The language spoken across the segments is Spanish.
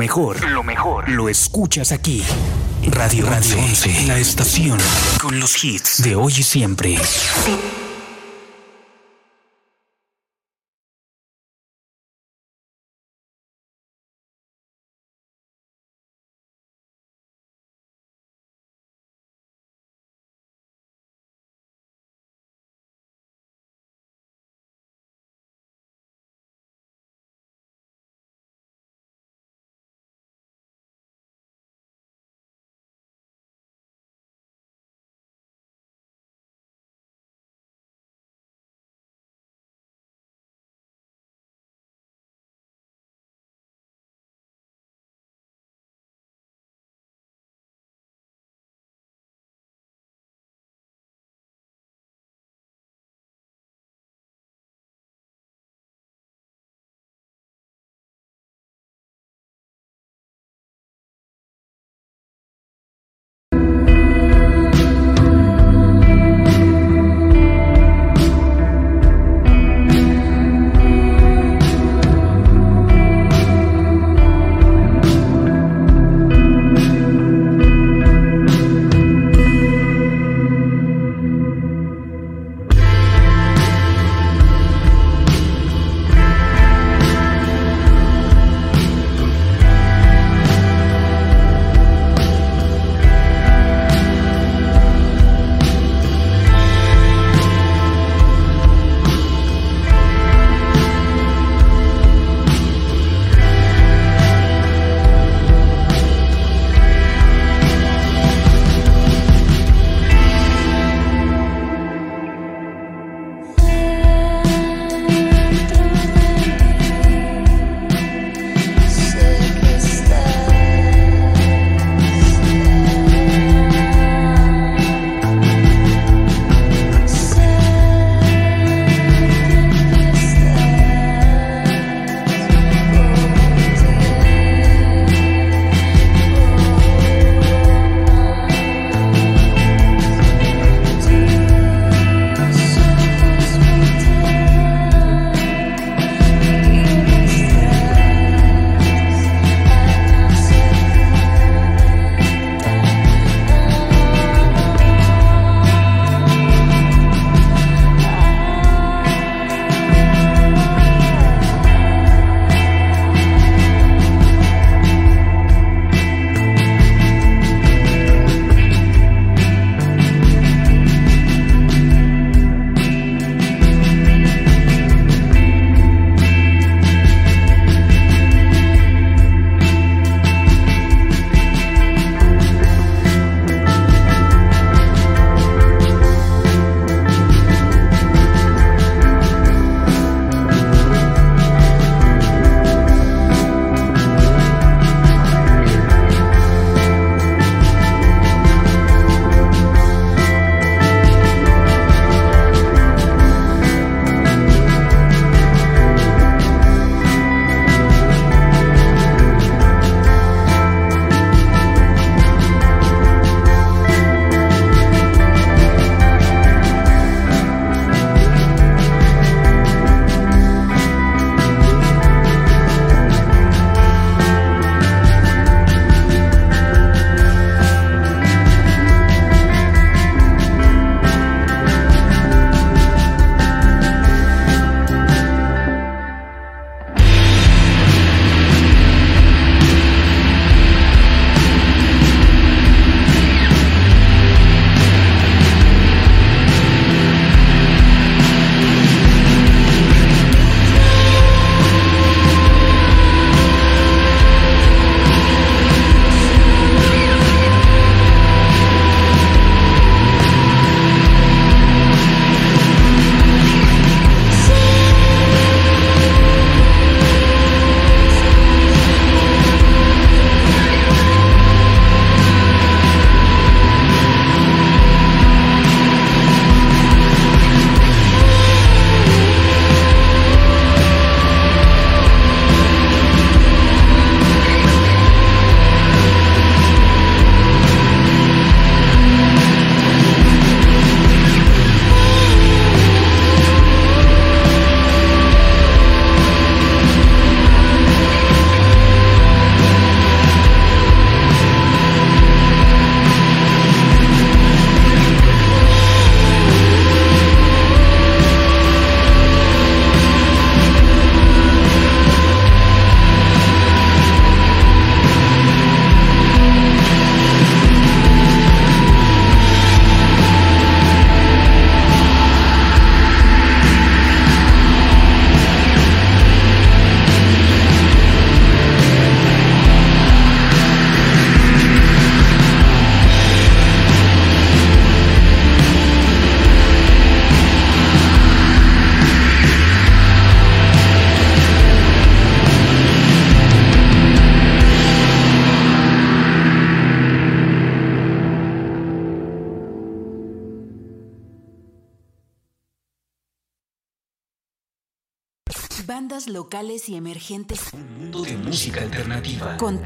mejor, lo mejor, lo escuchas aquí. Radio Radio 11, la estación con los hits de hoy y siempre.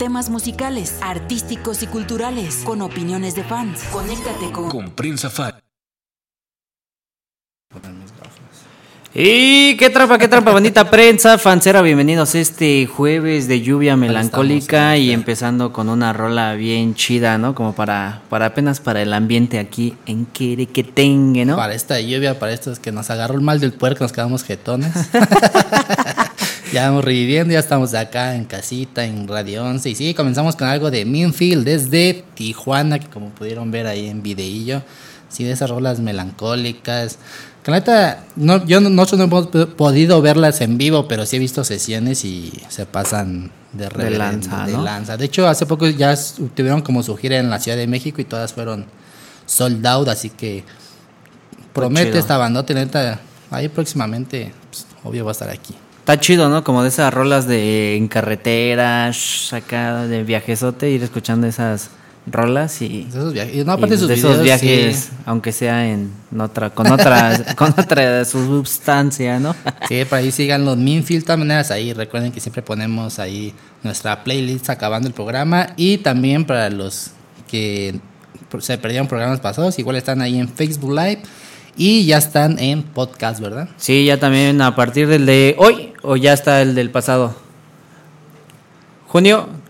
Temas musicales, artísticos y culturales. Con opiniones de fans. Conéctate con. Con Prensa Fan. Y qué trampa, qué trampa, bonita prensa, fancera, bienvenidos este jueves de lluvia melancólica y empezando con una rola bien chida, ¿no? Como para, para apenas para el ambiente aquí en Querequetengue, ¿no? Para esta lluvia, para estos que nos agarró el mal del puerco, nos quedamos jetones. ya vamos reviviendo, ya estamos acá en casita, en Radio 11. Y sí, comenzamos con algo de Minfield desde Tijuana, que como pudieron ver ahí en videillo. Sí, de esas rolas melancólicas. Que la neta, no, yo no, nosotros no hemos podido verlas en vivo, pero sí he visto sesiones y se pasan de, De lanza, de ¿no? lanza. De hecho, hace poco ya tuvieron como su gira en la Ciudad de México y todas fueron sold out, así que promete chido. esta bandota, neta, ahí próximamente, pues, obvio va a estar aquí. Está chido, ¿no? Como de esas rolas de en carretera, shh, acá de viajesote, ir escuchando esas rolas y, De esos viajes, y no, aparte y sus de esos videos, viajes, sí. aunque sea en otra, con otra, con otra sustancia, ¿no? Sí, por ahí sigan los Minfield, de maneras ahí recuerden que siempre ponemos ahí nuestra playlist acabando el programa y también para los que se perdieron programas pasados, igual están ahí en Facebook Live y ya están en podcast, ¿verdad? Sí, ya también a partir del de hoy o ya está el del pasado. Junio.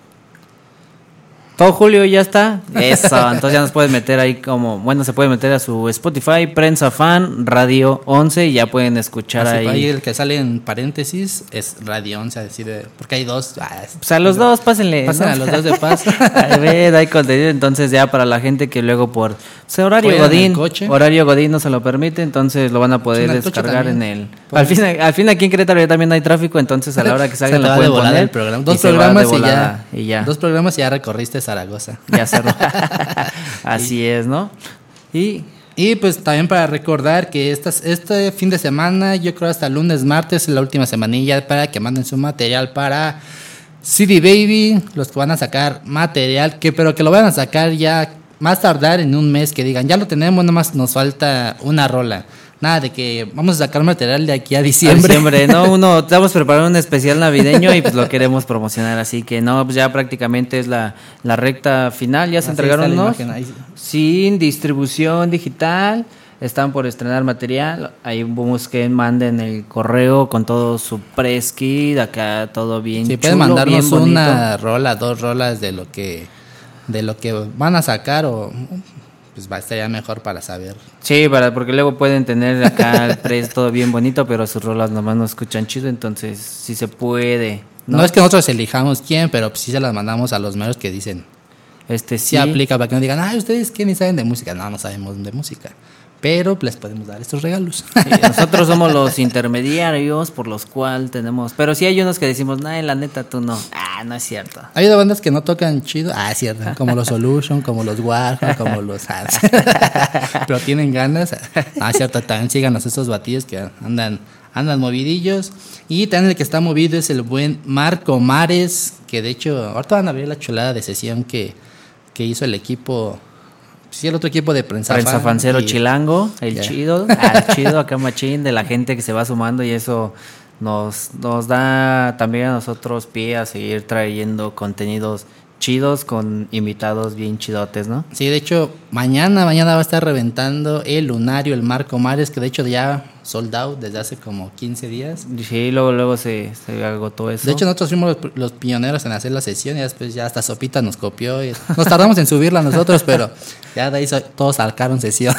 Todo julio ya está. Eso, entonces ya nos puedes meter ahí como, bueno, se puede meter a su Spotify, Prensa Fan, Radio 11 y ya pueden escuchar Así, ahí. ahí el que sale en paréntesis es Radio 11, así de, porque hay dos. ah, es- Pues a los dos, pásenle. Pasen ¿no? a los dos de paso. A ver, hay contenido, entonces ya para la gente que luego por o sea, horario Godín, coche. horario Godín no se lo permite, entonces lo van a poder en descargar en el. Pues- Al fin, al fin aquí en Querétaro ya también hay tráfico, entonces a la hora que salgan de pueden poner el programa. Dos programas y volada, ya, y ya. Dos programas y ya recorriste Zaragoza. Ya cerró. Así es, ¿no? Y Y pues también para recordar que estas, este fin de semana, yo creo hasta lunes, martes, es la última semanilla para que manden su material para CD Baby, los que van a sacar material, que pero que lo van a sacar ya más tardar en un mes, que digan, ya lo tenemos, nomás nos falta una rola. Nada de que vamos a sacar material de aquí a a diciembre. diciembre, ¿no? Uno, estamos preparando un especial navideño y pues lo queremos promocionar, así que no, pues ya prácticamente es la, la recta final, ya se Así entregaron unos. Sin distribución digital, están por estrenar material. Ahí busquen, manden el correo con todo su press kit, acá todo bien. Si pueden chulo, mandarnos una rola, dos rolas de lo que de lo que van a sacar o pues va estaría mejor para saber. Sí, para, porque luego pueden tener acá el press todo bien bonito, pero sus rolas nomás no escuchan chido, entonces si se puede. No, es que nosotros elijamos quién, pero sí se las mandamos a los meros que dicen. Este Sí, sí, aplica para que no digan, ay, ustedes qué ni saben de música. No, no sabemos de música. Pero les podemos dar estos regalos. Sí, nosotros somos los intermediarios por los cuales tenemos. Pero sí hay unos que decimos, nah, la neta tú no. Ah, no es cierto. Hay habido bandas que no tocan chido. Ah, es cierto. Como los Solution, como los Warhol, como los. pero tienen ganas. Ah, es cierto. También síganos estos batidos que andan, andan movidillos. Y también el que está movido es el buen Marco Mares. Que de hecho, ahorita van a ver la chulada de sesión que, que hizo el equipo. Sí, el otro equipo de prensa. Prensa fan, fancero y- chilango, el chido, el chido acá machín de la gente que se va sumando y eso nos, nos da también a nosotros pie a seguir trayendo contenidos chidos con invitados bien chidotes, ¿no? Sí, de hecho, mañana, mañana va a estar reventando el Lunario, el Marco Mares, que de hecho ya sold out desde hace como 15 días. Sí, luego, luego se, se agotó eso. De hecho, nosotros fuimos los, los pioneros en hacer la sesión y después ya hasta Sopita nos copió. y nos tardamos en subirla nosotros, pero ya de ahí so- todos sacaron sesión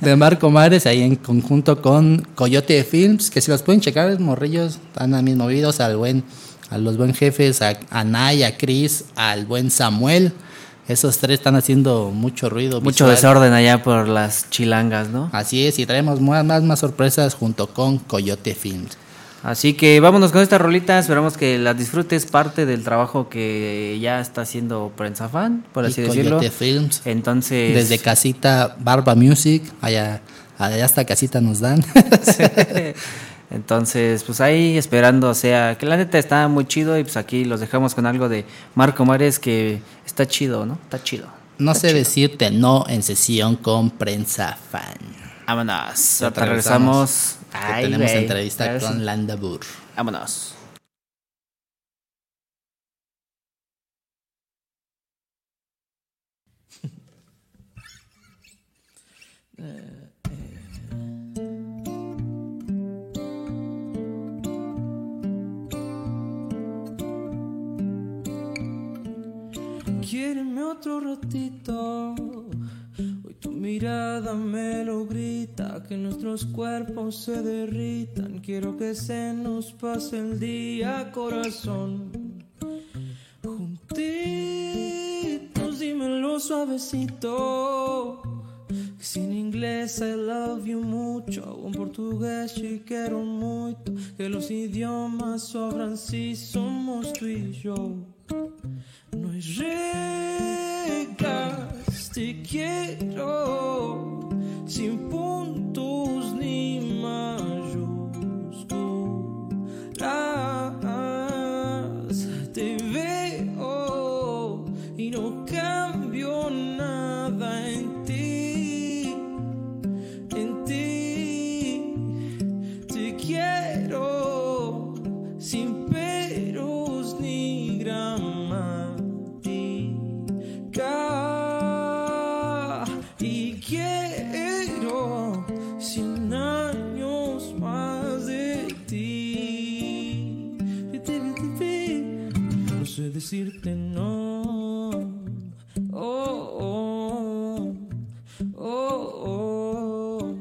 de Marco Mares ahí en conjunto con Coyote Films, que si los pueden checar, morrillos, están a mis movidos al buen, a los buen jefes, a, a Nay, a Chris, al buen Samuel. Esos tres están haciendo mucho ruido. Mucho visual. desorden allá por las chilangas, ¿no? Así es, y traemos más, más, más sorpresas junto con Coyote Films. Así que vámonos con esta rolita, esperamos que la disfrutes, parte del trabajo que ya está haciendo Prensa Fan, por Y así decirlo. Coyote Films. Entonces, Desde casita Barba Music, allá, allá hasta casita nos dan. Entonces, pues ahí esperando, o sea, que la neta está muy chido y pues aquí los dejamos con algo de Marco Mares que está chido, ¿no? Está chido. no sé decirte no en sesión con prensa fan. Vámonos. Regresamos que Ay, tenemos entrevista con. Landabur. Vámonos. Quiéreme otro ratito. Hoy tu mirada me lo grita, que nuestros cuerpos se derritan. Quiero que se nos pase el día, corazón. Juntitos, dímelo suavecito. Que sin inglés I love you mucho, o en portugués te quiero mucho. Que los idiomas sobran si somos tú y yo. No hay te quiero sin puntos ni mayúsculas. Te veo y no cambio nada en ti, en ti. Te quiero sin decirte no. Oh, oh, oh, oh,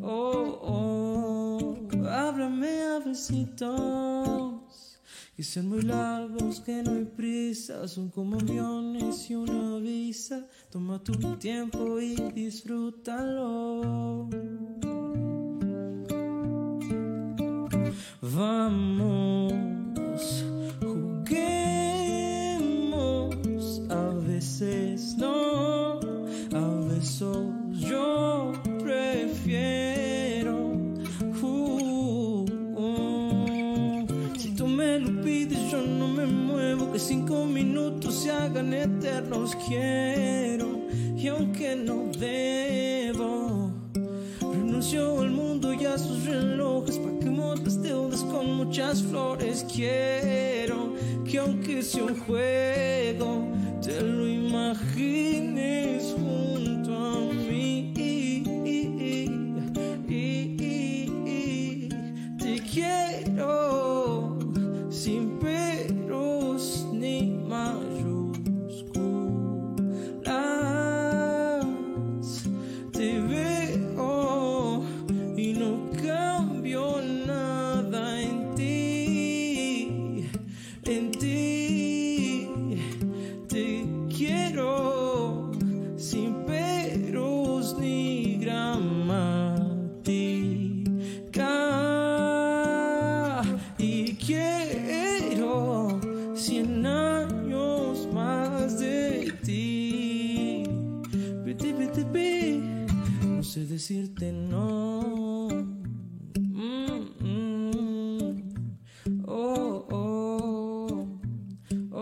oh, oh. Háblame a besitos que sean muy largos, que no hay prisa, son como aviones y una visa. Toma tu tiempo y disfrútalo.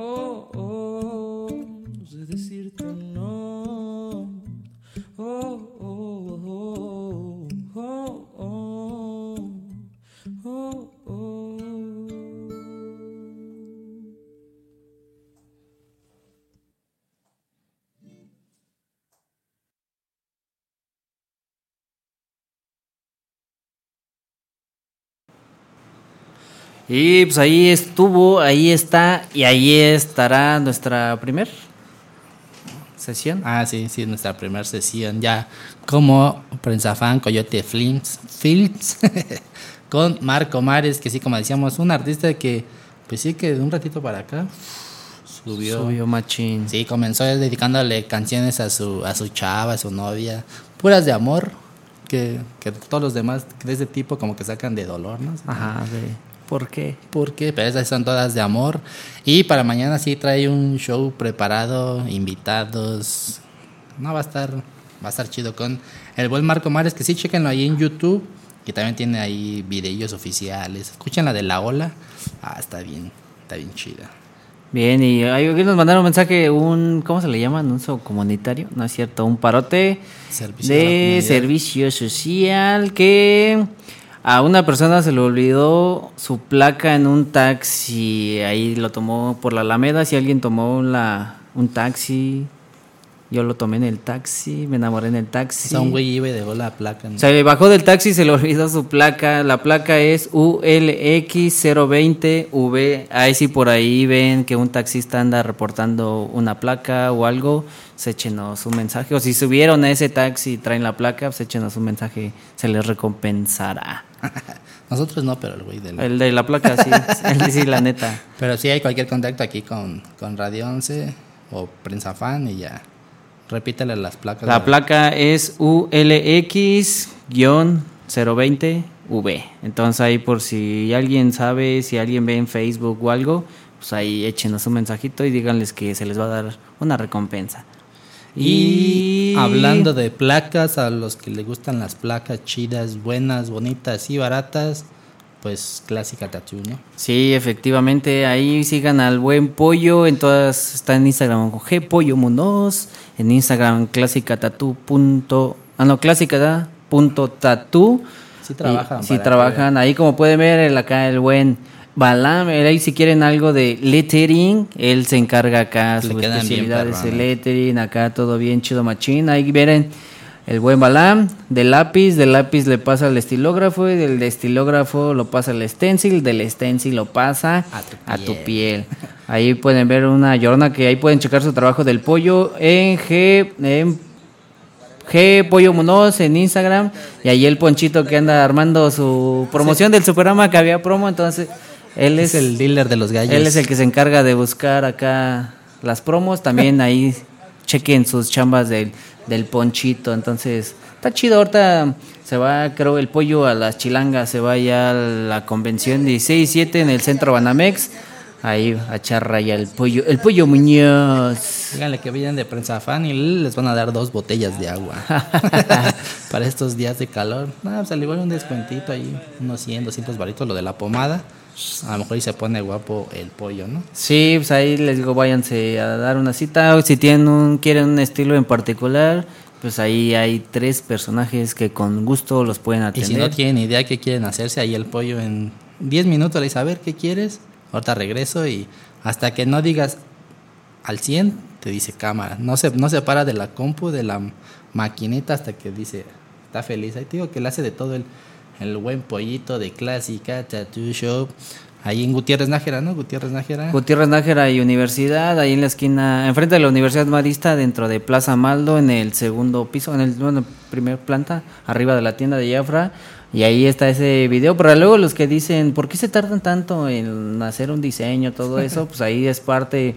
Oh, oh. Sé decirte Y pues ahí estuvo, ahí está y ahí estará nuestra primer sesión. Ah, sí, sí, nuestra primera sesión ya como Prensa Fan Coyote Films, Films con Marco Mares, que sí, como decíamos, un artista que, pues sí, que de un ratito para acá subió. Subió machín. Sí, comenzó dedicándole canciones a su, a su chava, a su novia, puras de amor, que, que todos los demás de ese tipo como que sacan de dolor, ¿no? Ajá, sí. ¿Por qué? porque pero esas son todas de amor. Y para mañana sí trae un show preparado invitados. No va a estar va a estar chido con el buen Marco Mares que sí chequenlo ahí en YouTube que también tiene ahí videos oficiales. Escuchen la de la ola. Ah está bien está bien chida. Bien, y hay que nos mandaron un mensaje, un, ¿cómo se le llama? Anuncio comunitario, no es cierto, un parote Servicio de servicio social que A una persona se le olvidó su placa en un taxi. Ahí lo tomó por la Alameda. Si alguien tomó la, un taxi, yo lo tomé en el taxi, me enamoré en el taxi. O sea, un güey iba y dejó la placa. ¿no? Se bajó del taxi y se le olvidó su placa. La placa es ULX020V. Ahí si por ahí ven que un taxista anda reportando una placa o algo, pues échenos un mensaje. O si subieron a ese taxi y traen la placa, pues échenos un mensaje. Se les recompensará. Nosotros no, pero el güey de la... El de la placa, sí. El sí, la neta. Pero sí hay cualquier contacto aquí con, con Radio 11 o Prensa Fan y ya. Repítele las placas. La placa es ULX-020V. Entonces ahí por si alguien sabe, si alguien ve en Facebook o algo, pues ahí échenos un mensajito y díganles que se les va a dar una recompensa. Y hablando de placas, a los que les gustan las placas chidas, buenas, bonitas y baratas, pues clásica tattoo, ¿no? Sí, efectivamente, ahí sigan al buen pollo, en todas, está en Instagram con G Pollo Munoz, en Instagram clásica punto, ah no, clásica da, punto tatu. Sí trabajan. Sí trabajan, ahí como pueden ver, el, acá el buen Balam, él ahí si quieren algo de lettering, él se encarga acá, Le su especialidad es el lettering, acá todo bien chido machín, ahí miren el buen Balam, del lápiz, del lápiz le pasa al estilógrafo y del estilógrafo lo pasa al stencil, del stencil lo pasa A tu a tu piel. Ahí pueden ver una llorona que ahí pueden checar su trabajo del pollo en G, en G Pollo Munoz en Instagram. Y ahí el Ponchito que anda armando su promoción del Superama que había promo, entonces él Es es, el dealer de los gallos. él es el que se encarga de buscar acá las promos, también ahí chequen sus chambas del, del Ponchito, entonces está chido. Ahorita se va creo el pollo a las chilangas, se va ya a la convención 16 y 7 en el centro Banamex. Ahí a echar ya el pollo, el pollo Muñoz. Díganle que vayan de Prensa Fan y les van a dar dos botellas de agua. Para estos días de calor. No, pues al igual un descuentito ahí, unos 100, 200 baritos, lo de la pomada. A lo mejor ahí se pone guapo el pollo, ¿no? Sí, pues ahí les digo, váyanse a dar una cita. Si tienen un, quieren un estilo en particular, pues ahí hay tres personajes que con gusto los pueden Y atender. si no tienen idea qué quieren hacerse, ahí el pollo en 10 minutos le dice, a ver, ¿qué quieres? Ahorita regreso y hasta que no digas al 100, te dice cámara. No se, no se para de la compu, de la maquinita hasta que dice, está feliz. Ahí te digo que le hace de todo el, el buen pollito de clásica, tattoo shop. Ahí en Gutiérrez Nájera, ¿no? Gutiérrez Nájera. Gutiérrez Nájera y Universidad, ahí en la esquina, enfrente de la Universidad Marista, dentro de Plaza Maldo, en el segundo piso, en el bueno, primer planta, arriba de la tienda de Jafra. Y ahí está ese video. Pero luego los que dicen, ¿por qué se tardan tanto en hacer un diseño, todo eso? Pues ahí es parte,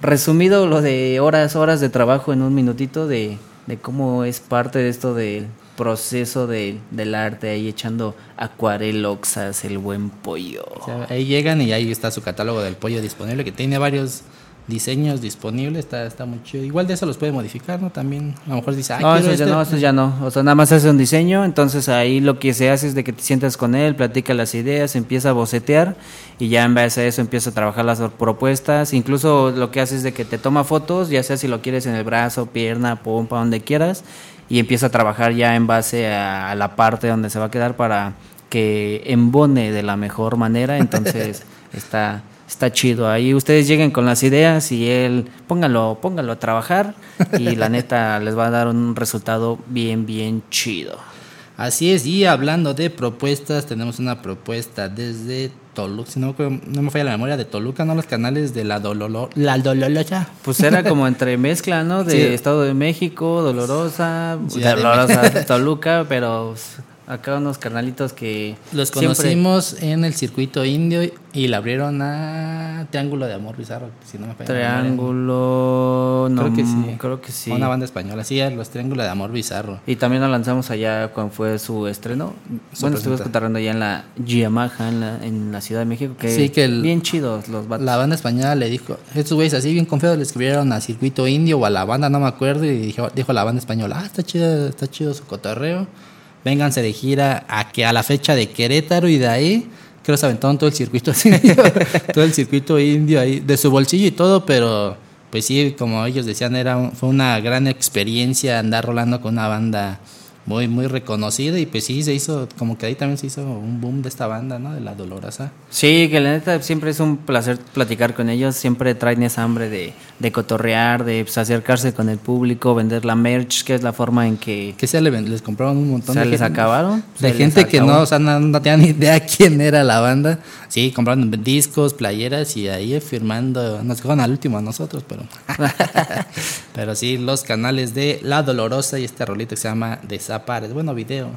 resumido lo de horas, horas de trabajo en un minutito de, de cómo es parte de esto del proceso de- del arte, ahí echando acuareloxas, el buen pollo. O sea, ahí llegan y ahí está su catálogo del pollo disponible, que tiene varios diseños disponibles, está, está muy chido. Igual de eso los puede modificar, ¿no? También, a lo mejor dice, ah, No, eso ya este". no, eso ya no. O sea, nada más hace un diseño, entonces ahí lo que se hace es de que te sientas con él, platica las ideas, empieza a bocetear y ya en base a eso empieza a trabajar las propuestas. Incluso lo que hace es de que te toma fotos, ya sea si lo quieres en el brazo, pierna, pompa, donde quieras, y empieza a trabajar ya en base a, a la parte donde se va a quedar para que embone de la mejor manera. Entonces está está chido. Ahí ustedes lleguen con las ideas y él póngalo, póngalo a trabajar y la neta les va a dar un resultado bien, bien chido. Así es, y hablando de propuestas, tenemos una propuesta desde Toluca, si no, no me falla la memoria, de Toluca, ¿no? Los canales de la Dololo, la Dololocha. Pues era como entre mezcla, ¿no? De Sí. Estado de México, Dolorosa, Ciudad de Dolorosa, Toluca, pero pues, acá unos carnalitos que Los siempre- conocimos en el circuito indio y le abrieron a Triángulo de Amor Bizarro, si no me falla. Triángulo, no, Creo que sí. creo que sí. Una banda española, sí, los Triángulos de Amor Bizarro. Y también lo lanzamos allá cuando fue su estreno. Su bueno, presenta- escuchando allá en la Yamaha, en la, en la Ciudad de México, que, Sí, que el- bien chidos los vatos. La banda española le dijo, estos güeyes así bien confiados le escribieron a Circuito Indio o a la banda, no me acuerdo, y dijo, dijo la banda española, ah, está chido, está chido su cotorreo, vénganse de gira a que a la fecha de Querétaro y de ahí, creo que aventaron todo el circuito indio, todo el circuito indio ahí, de su bolsillo y todo, pero pues sí, como ellos decían, era un- fue una gran experiencia andar rolando con una banda muy, muy reconocida y pues sí, se hizo, como que ahí también se hizo un boom de esta banda, ¿no? De la Dolorosa. Sí, que la neta siempre es un placer platicar con ellos, siempre traen esa hambre de, de cotorrear, de pues, acercarse con el público, vender la merch, que es la forma en que... Que se le, les compraron un montón ¿Se de les gente- acabaron? De ¿Se gente que no, o sea, no, no tenía ni idea quién era la banda. Sí, compraron discos, playeras y ahí firmando. Nos dejaron al último a nosotros, pero. pero sí, los canales de La Dolorosa y este rolito que se llama Desapares. Bueno, video.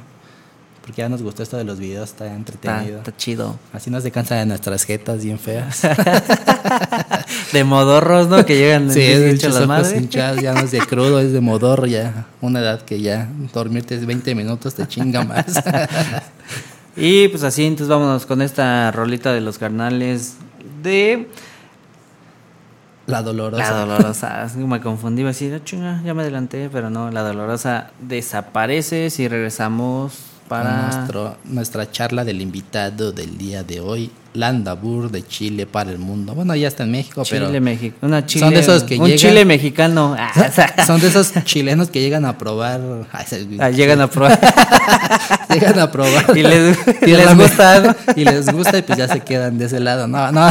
Porque ya nos gustó esto de los videos, está Está, entretenido. está chido. Así nos decansa de nuestras jetas bien feas. De modorros, ¿no? Que llegan Sí, es hinchas las madres. ya no es de crudo, es de modorro ya. Una edad que ya dormirte 20 minutos te chinga más. Y pues así, entonces vámonos con esta rolita de los carnales de La dolorosa. La Dolorosa. Así me confundí, iba a decir, "Ah, chinga, ya me adelanté, pero no, La Dolorosa desaparece si regresamos para... Nuestro- nuestra charla del invitado del día de hoy, Landabur de Chile para el mundo. Bueno, ya está en México, Chile, pero México. Una Chile, Son de esos que un llegan- Chile mexicano. Ah, son de esos chilenos que llegan a probar. se- ah, llegan a probar. llegan a probar. Y les- y gusta. Y les gusta y pues ya se quedan de ese lado. No, no.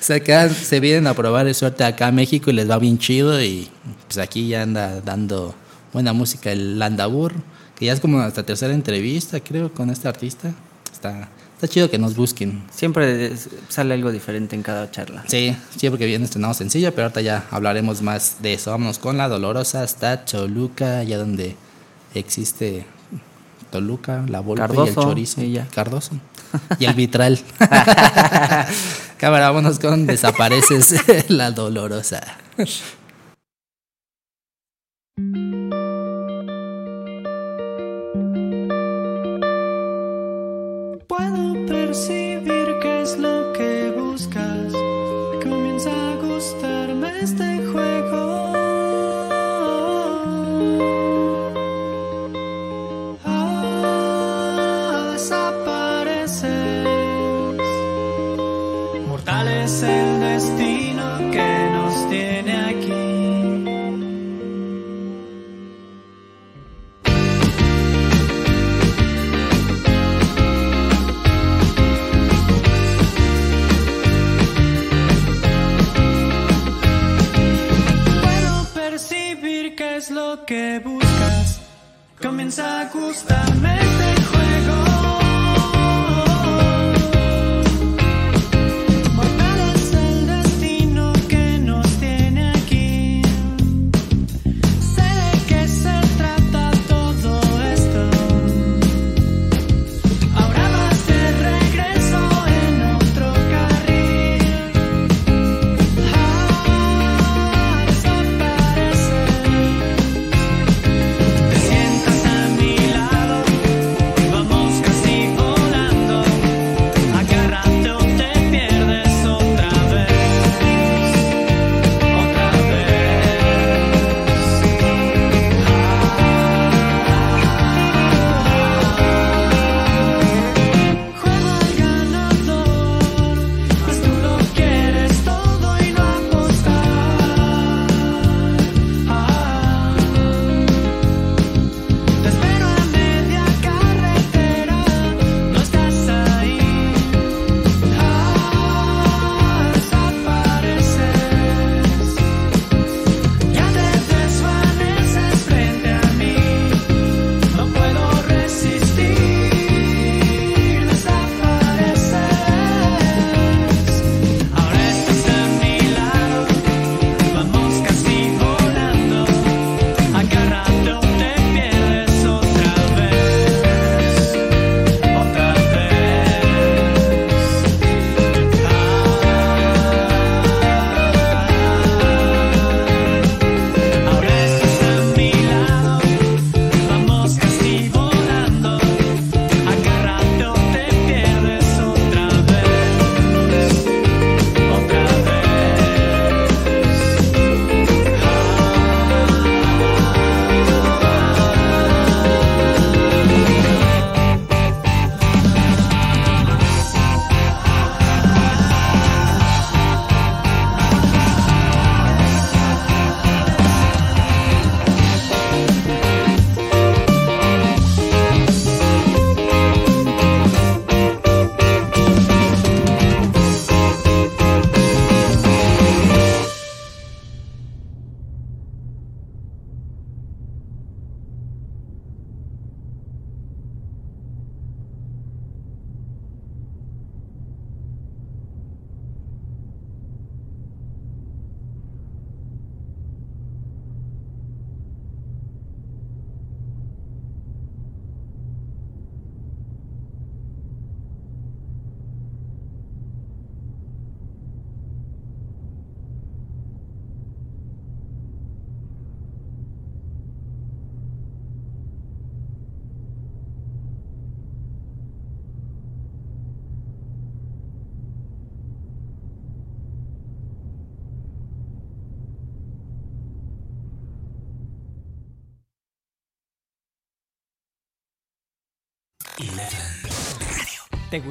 se quedan, se vienen a probar de suerte acá a México y les va bien chido. Y pues aquí ya anda dando buena música el Landabur, que ya es como nuestra tercera entrevista, creo, con este artista. Está, está chido que nos busquen. Siempre sale algo diferente en cada charla. Sí, sí, porque viene estrenado sencillo, pero ahorita ya hablaremos más de eso. Vámonos con la Dolorosa hasta Toluca, allá donde existe Toluca, la Volpe y el Cardoso, chorizo. y ya. Cardoso. Y el vitral. Cámara, vámonos con Desapareces la Dolorosa.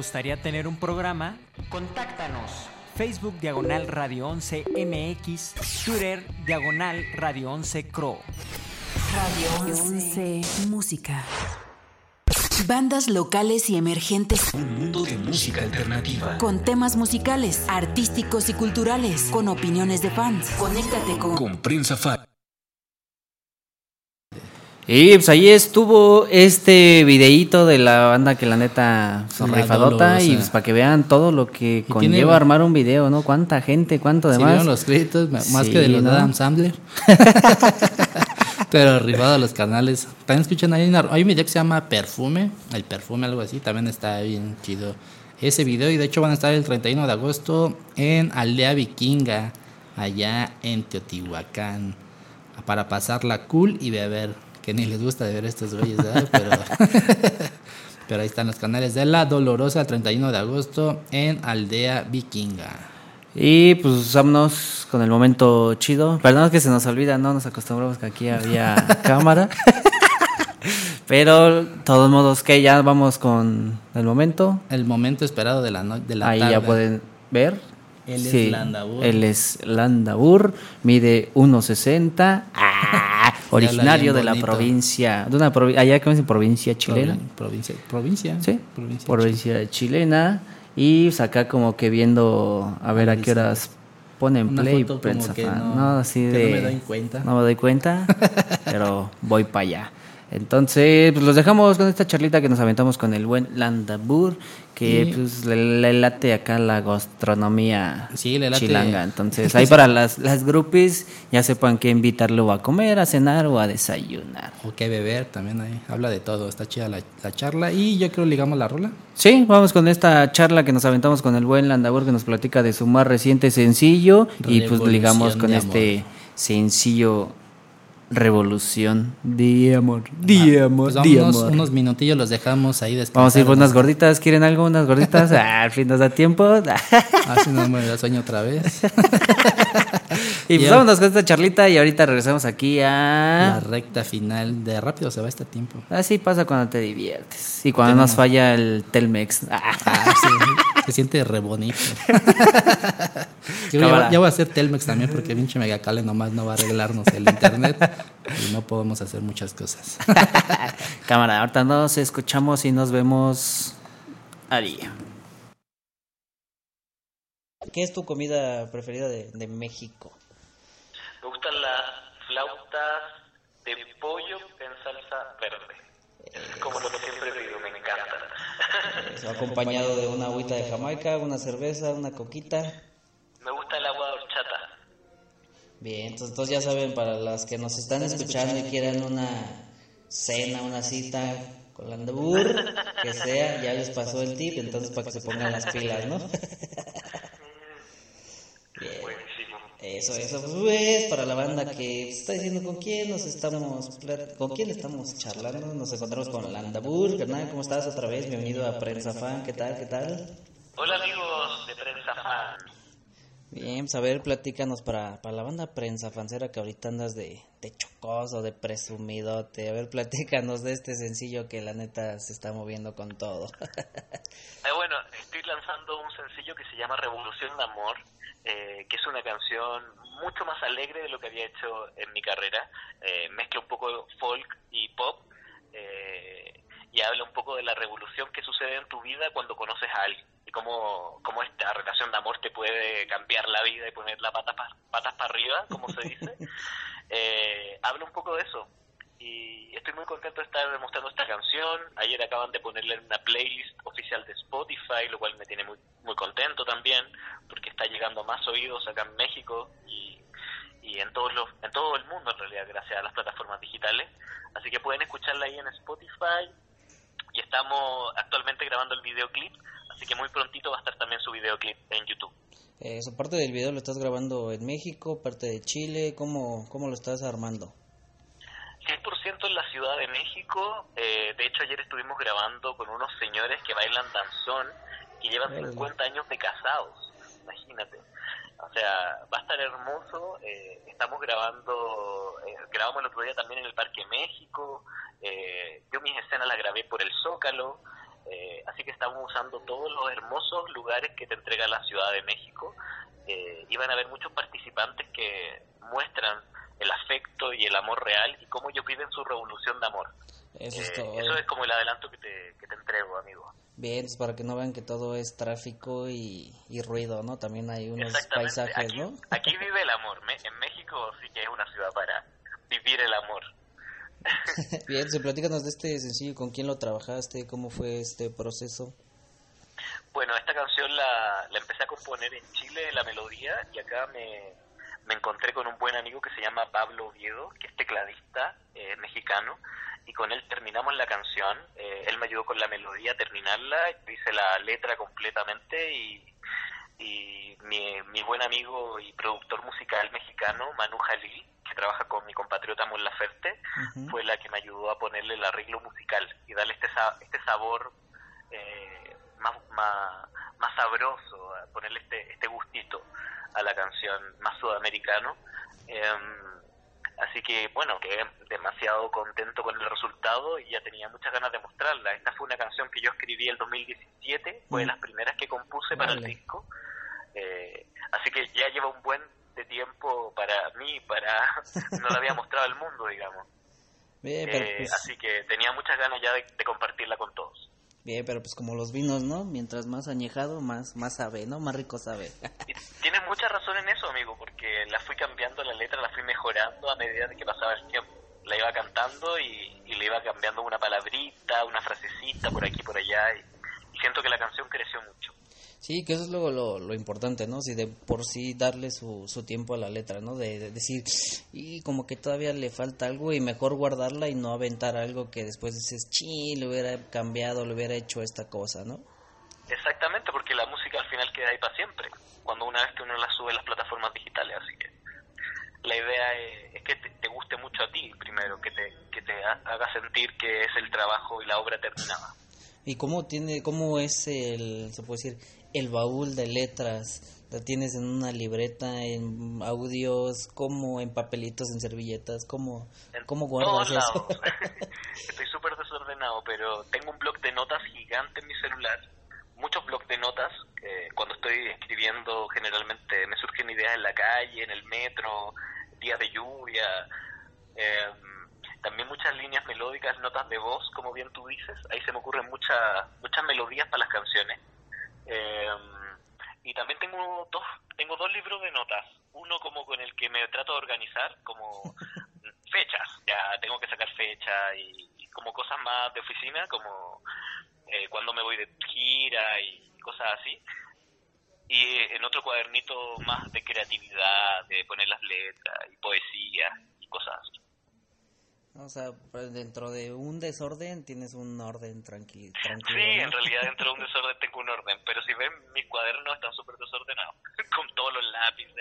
Gustaría tener un programa? Contáctanos. Facebook Diagonal Radio 11 MX, Twitter Diagonal Radio 11 Cro. Radio 11 Música. Bandas locales y emergentes Un mundo de música alternativa. con temas musicales, artísticos y culturales, con opiniones de fans. Conéctate con Con Prensa Fan. Y pues ahí estuvo este videíto de la banda que la neta son rifadota y pues para que vean todo lo que conlleva tiene- armar un video, ¿no? Cuánta gente, cuánto demás. vieron los créditos, más Sí, que de los ¿no? de Adam Sandler. Pero rifado a los canales. También escuchan ahí una- hay un video que se llama Perfume, el perfume, algo así. También está bien chido ese video. Y de hecho van a estar el 31 de agosto en Aldea Vikinga, allá en Teotihuacán. Para pasarla cool y beber. Que ni les gusta beber estos güeyes, ¿verdad? Pero, pero ahí están los canales de La Dolorosa, el 31 de agosto en Aldea Vikinga. Y pues vámonos con el momento chido. Perdón que se nos olvida, no nos acostumbramos que aquí había cámara. Pero de todos modos que ya vamos con el momento. El momento esperado de la, no- de la Ahí tarde. ya pueden ver. Él es Landabur. Él es Landabur, mide 1.60, ah, originario de la provincia, de una provi- allá que es provincia chilena. Provin- Provincia. Provincia. Sí, Provincia. provincia chilena. Y pues acá como que viendo a ver a qué horas ponen Una play. foto que fan. no- no, así que no de. me doy cuenta. No me doy cuenta, pero voy para allá. Entonces, pues los dejamos con esta charlita que nos aventamos con el buen Landabur, que pues le, le late acá la gastronomía Sí, le late. chilanga. Entonces, ahí para las, las groupies ya sepan que invitarlo a comer, a cenar o a desayunar. O qué beber, también ahí. Habla de todo. Está chida la, la charla. Y yo creo ligamos la rola. Sí, vamos con esta charla que nos aventamos con el buen Landabur que nos platica de su más reciente sencillo y pues ligamos con este sencillo Revolución de amor, de amor, Pues de vámonos, amor. unos minutillos los dejamos ahí descansar. Vamos a ir por unas gorditas, ¿quieren algo? ¿Unas gorditas? Ah, al fin nos da tiempo. Así no me da sueño otra vez. y pues vámonos con esta charlita y ahorita regresamos aquí La a... recta final de rápido se va este tiempo. Así pasa cuando te diviertes y cuando nos falla el Telmex. Ah. Ah, sí, se siente re bonito. Yo ya, voy a hacer Telmex también porque pinche Megacale nomás no va a arreglarnos el internet y no podemos hacer muchas cosas. Cámara, ahorita nos escuchamos y nos vemos. Ari. ¿Qué es tu comida preferida de, de México? Me gustan las flautas de pollo en salsa verde. Es como lo que Acompañado de una agüita de Jamaica, una cerveza, una coquita. me gusta el agua de horchata. Bien, entonces, entonces ya saben, para las que nos están escuchando y quieran una cena, una cita con Landabur, que sea, ya les pasó el tip, entonces para que se pongan las pilas, ¿no? Eso, eso, pues, para la banda que está diciendo con quién nos estamos, con quién estamos charlando, nos encontramos con Landabur, carnal, ¿cómo estás otra vez? Bienvenido a Prensa Fan, ¿qué tal, qué tal? Hola amigos de Prensa Fan. Bien, pues a ver, platícanos para, para la banda Prensa Fancera que ahorita andas de, de chocoso, de presumidote, a ver, platícanos de este sencillo que la neta se está moviendo con todo. Eh, bueno, estoy lanzando un sencillo que se llama Revolución de Amor, eh, que es una canción mucho más alegre de lo que había hecho en mi carrera. Eh, mezcla un poco folk y pop eh, y habla un poco de la revolución que sucede en tu vida cuando conoces a alguien y cómo, cómo esta relación de amor te puede cambiar la vida y poner la pata pa- patas para arriba, como se dice. Eh, habla un poco de eso y estoy muy contento de estar mostrando esta canción. Ayer acaban de ponerla en una playlist oficial de Spotify, lo cual me tiene muy, muy contento también, porque está llegando a más oídos acá en México y, y en, todos los, en todo el mundo en realidad, gracias a las plataformas digitales. Así que pueden escucharla ahí en Spotify y estamos actualmente grabando el videoclip, así que muy prontito va a estar también su videoclip en YouTube. Eso, parte del video lo estás grabando en México, parte de Chile, ¿cómo, cómo lo estás armando? 100% en la Ciudad de México. Eh, de hecho, ayer estuvimos grabando con unos señores que bailan danzón y llevan Órale. 50 años de casados. Imagínate. O sea, va a estar hermoso. eh, estamos grabando, eh, grabamos el otro día también en el Parque México. eh, yo mis escenas las grabé por el Zócalo. Eh, así que estamos usando todos los hermosos lugares que te entrega la Ciudad de México. Eh, y van a haber muchos participantes que muestran el afecto y el amor real y cómo ellos viven su revolución de amor. Eso es Eh, todo. eso es como el adelanto que te, que te entrego, amigo. Bien, entonces para que no vean que todo es tráfico y, y ruido, ¿no? También hay unos paisajes, aquí, ¿no? aquí vive el amor. En México sí que es una ciudad para vivir el amor. Bien, entonces platícanos de este sencillo, ¿con quién lo trabajaste? ¿Cómo fue este proceso? Bueno, esta canción la, la empecé a componer en Chile, la melodía, y acá me, me encontré con un buen amigo que se llama Pablo Oviedo, que es tecladista eh, mexicano, y con él terminamos la canción. Eh, él me ayudó con la melodía a terminarla, hice la letra completamente y, y mi, mi buen amigo y productor musical mexicano, Manu Jalil, que trabaja con mi compatriota Mon Laferte, fue la que me ayudó a ponerle el arreglo musical y darle este, este sabor eh, más, más, más sabroso, a ponerle este, este gustito a la canción más sudamericano. Em, así que bueno, quedé demasiado contento con el resultado y ya tenía muchas ganas de mostrarla. Esta fue una canción que yo escribí el 2017, fue de Mm. las primeras que compuse para el disco. Eh, así que ya lleva un buen de tiempo para mí, para no la había mostrado al mundo, digamos. Bien, Eh, pues, Así que tenía muchas ganas ya de, de compartirla con todos. Bien, pero pues como los vinos, ¿no? Mientras más añejado, más, más sabe, ¿no? Más rico sabe. Tienes mucha razón en eso, amigo, porque la fui cambiando la letra, la fui mejorando a medida de que pasaba el tiempo. La iba cantando y, y le iba cambiando una palabrita, una frasecita por aquí por allá. Y siento que la canción creció mucho. Sí, que eso es luego lo, lo importante, ¿no? Si de por sí darle su, su tiempo a la letra, ¿no? De, de decir, y como que todavía le falta algo y mejor guardarla y no aventar algo que después dices, sí, le hubiera cambiado, le hubiera hecho esta cosa, ¿no? Exactamente, porque la música al final queda ahí para siempre, cuando una vez que uno la sube a las plataformas digitales. Así que la idea es, es que te, te guste mucho a ti primero, que te, que te ha- haga sentir que es el trabajo y la obra terminada. ¿Y cómo tiene, cómo es el, se puede decir, el baúl de letras? ¿La tienes en una libreta, en audios, como en papelitos, en servilletas? ¿Cómo, En cómo guardas eso? Estoy súper desordenado, pero tengo un blog de notas gigante en mi celular. Muchos blogs de notas. eh, cuando estoy escribiendo, generalmente me surgen ideas en la calle, en el metro, días de lluvia. eh, también muchas líneas melódicas, notas de voz, como bien tú dices. Ahí se me ocurren muchas muchas melodías para las canciones. Eh, y también tengo dos, tengo dos libros de notas. Uno como con el que me trato de organizar, como fechas. Ya tengo que sacar fecha y, y como cosas más de oficina, como eh, cuando me voy de gira y cosas así. Y en otro cuadernito más de creatividad, de poner las letras y poesía y cosas así. O sea, pues, dentro de un desorden tienes un orden tranqui tranquilo. Sí, ¿no? en realidad dentro de un desorden tengo un orden, pero si ven mis cuadernos están súper desordenados, con todos los lápices.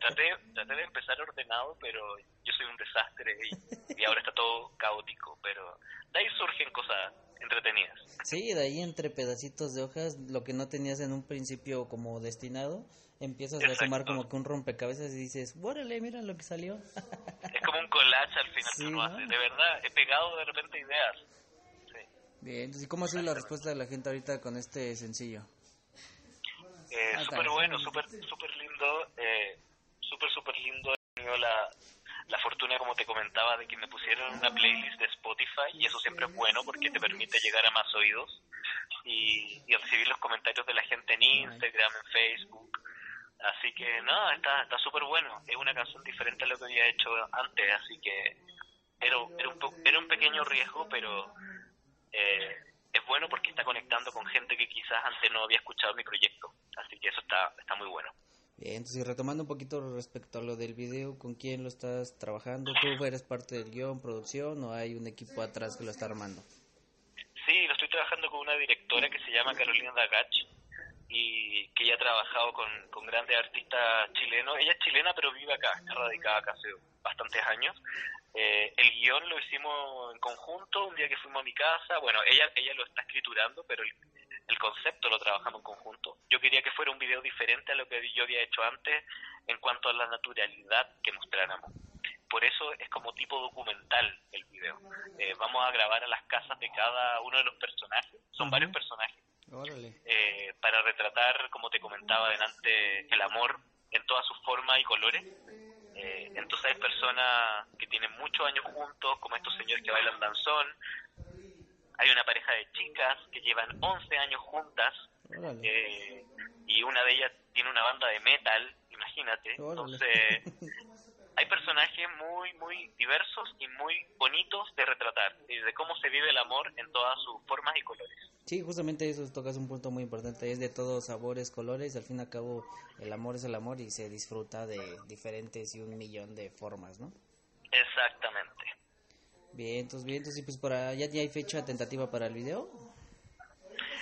Traté, traté de empezar ordenado, pero yo soy un desastre y, y ahora está todo caótico, pero de ahí surgen cosas entretenidas. Sí, de ahí entre pedacitos de hojas, lo que no tenías en un principio como destinado, empiezas a sumar Exacto. como que un rompecabezas y dices, órale, mira lo que salió. Como un collage al final Sí, que uno ¿no? hace. De verdad, he pegado de repente ideas. Sí. Bien, entonces, ¿y cómo ha sido la respuesta de la gente ahorita con este sencillo? Eh, Ah, súper bueno, súper súper lindo, eh, súper súper lindo. He tenido la, la fortuna, como te comentaba, de que me pusieron una playlist de Spotify y eso siempre es bueno porque te permite llegar a más oídos y, y recibir los comentarios de la gente en Instagram, en Facebook. Así que nada, está está súper bueno. Es una canción diferente a lo que había hecho antes, así que era, era, un, po- era un pequeño riesgo, pero eh, es bueno porque está conectando con gente que quizás antes no había escuchado mi proyecto. Así que eso está, está muy bueno. Bien, entonces, retomando un poquito respecto a lo del video, ¿con quién lo estás trabajando? ¿Tú eres parte del guion, producción o hay un equipo atrás que lo está armando? Sí, lo estoy trabajando con una directora que se llama Carolina Dagach y que ya ha trabajado con, con grandes artistas chilenos. Ella es chilena pero vive acá, está radicada acá hace bastantes años. Eh, el guion lo hicimos en conjunto un día que fuimos a mi casa. Bueno, ella ella lo está escriturando, pero el, el concepto lo trabajamos en conjunto. Yo quería que fuera un video diferente a lo que yo había hecho antes en cuanto a la naturalidad que mostráramos. por eso es como tipo documental el video. Eh, vamos a grabar a las casas de cada uno de los personajes, son varios personajes, eh, para retratar, como te comentaba delante, el amor en todas sus formas y colores. Eh, entonces hay personas que tienen muchos años juntos, como estos señores que bailan danzón. Hay una pareja de chicas que llevan 11 años juntas eh, y una de ellas tiene una banda de metal, imagínate. Entonces hay personajes muy, muy diversos y muy bonitos de retratar, y de cómo se vive el amor en todas sus formas y colores. Sí, justamente eso tocas un punto muy importante, es de todos sabores, colores, al fin y al cabo el amor es el amor y se disfruta de diferentes y un millón de formas, ¿no? Exactamente. Bien, entonces, bien, entonces, pues para, ¿ya, ya hay fecha tentativa para el video?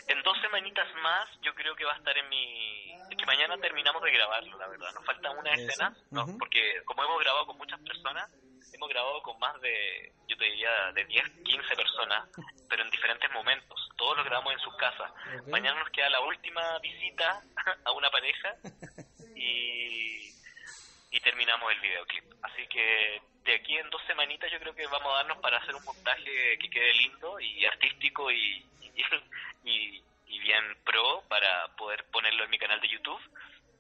En dos semanitas más yo creo que va a estar en mi... Mañana terminamos de grabarlo, la verdad. Nos falta una escena, ¿no? porque como hemos grabado con muchas personas, hemos grabado con más de, yo te diría, de 10, 15 personas, pero en diferentes momentos. Todos lo grabamos en sus casas. Mañana nos queda la última visita a una pareja y, y terminamos el videoclip. Así que de aquí en dos semanitas yo creo que vamos a darnos para hacer un montaje que quede lindo y artístico y, y, y bien pro para poder ponerlo en mi canal de YouTube.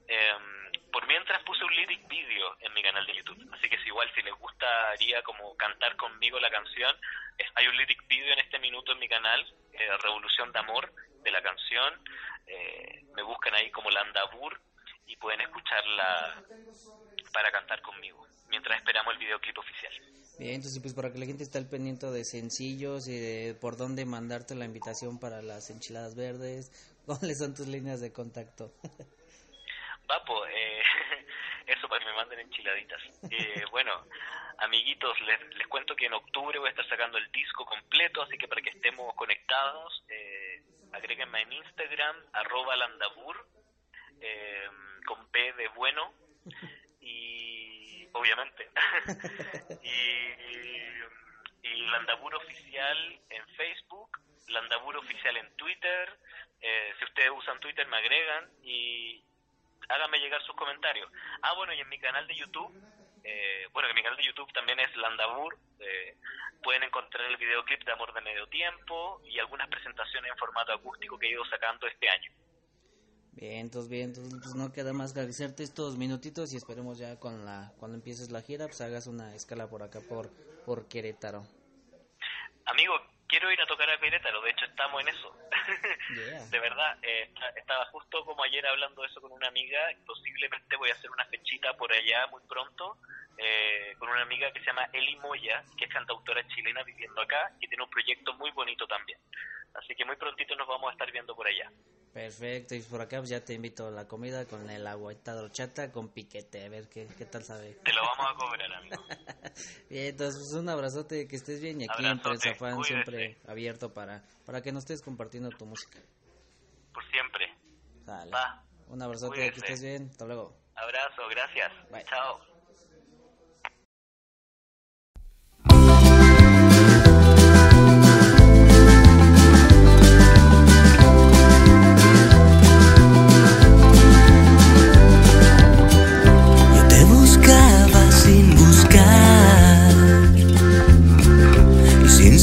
Em, por mientras puse un lyric video en mi canal de YouTube, así que es igual, si les gustaría como cantar conmigo la canción, es- hay un lyric video en este minuto en mi canal, eh, Revolución de Amor, de la canción, eh, me buscan ahí como Landabur y pueden escucharla para cantar conmigo, mientras esperamos el videoclip oficial. Bien, entonces pues para que la gente esté al pendiente de sencillos y de por dónde mandarte la invitación para las enchiladas verdes, cuáles son tus líneas de contacto. Vapo, eh, eso para que me manden enchiladitas. Eh, bueno, amiguitos, les, les cuento que en octubre voy a estar sacando el disco completo, así que para que estemos conectados, eh, agréguenme en Instagram, arroba landabur, eh, con P de bueno, y obviamente, y, y Landabur Oficial en Facebook, Landabur Oficial en Twitter, eh, si ustedes usan Twitter me agregan y háganme llegar sus comentarios. Ah, bueno, y en mi canal de YouTube, eh, bueno, que mi canal de YouTube también es Landabur, eh, pueden encontrar el videoclip de Amor de Medio Tiempo y algunas presentaciones en formato acústico que he ido sacando este año. Bien, entonces bien, entonces pues no queda más que agradecerte estos minutitos y esperemos ya con la cuando empieces la gira pues hagas una escala por acá por por Querétaro. Amigo, quiero ir a tocar a Querétaro, de hecho estamos en eso. Yeah. De verdad, eh, esta- estaba justo como ayer hablando de eso con una amiga, posiblemente voy a hacer una fechita por allá muy pronto, eh, con una amiga que se llama Eli Moya, que es cantautora chilena viviendo acá, y tiene un proyecto muy bonito también. Así que muy prontito nos vamos a estar viendo por allá. Perfecto, y por acá pues ya te invito a la comida con el agüita de horchata con piquete, a ver qué, qué tal sabe. Te lo vamos a cobrar, amigo. Bien, entonces pues, un abrazote, que estés bien y aquí en Prensa Fan siempre abierto para, para que nos estés compartiendo tu música. Por siempre. Sale. Va. Un abrazote, que Cuídese. estés bien, hasta luego. Abrazo, gracias. Bye. Chao.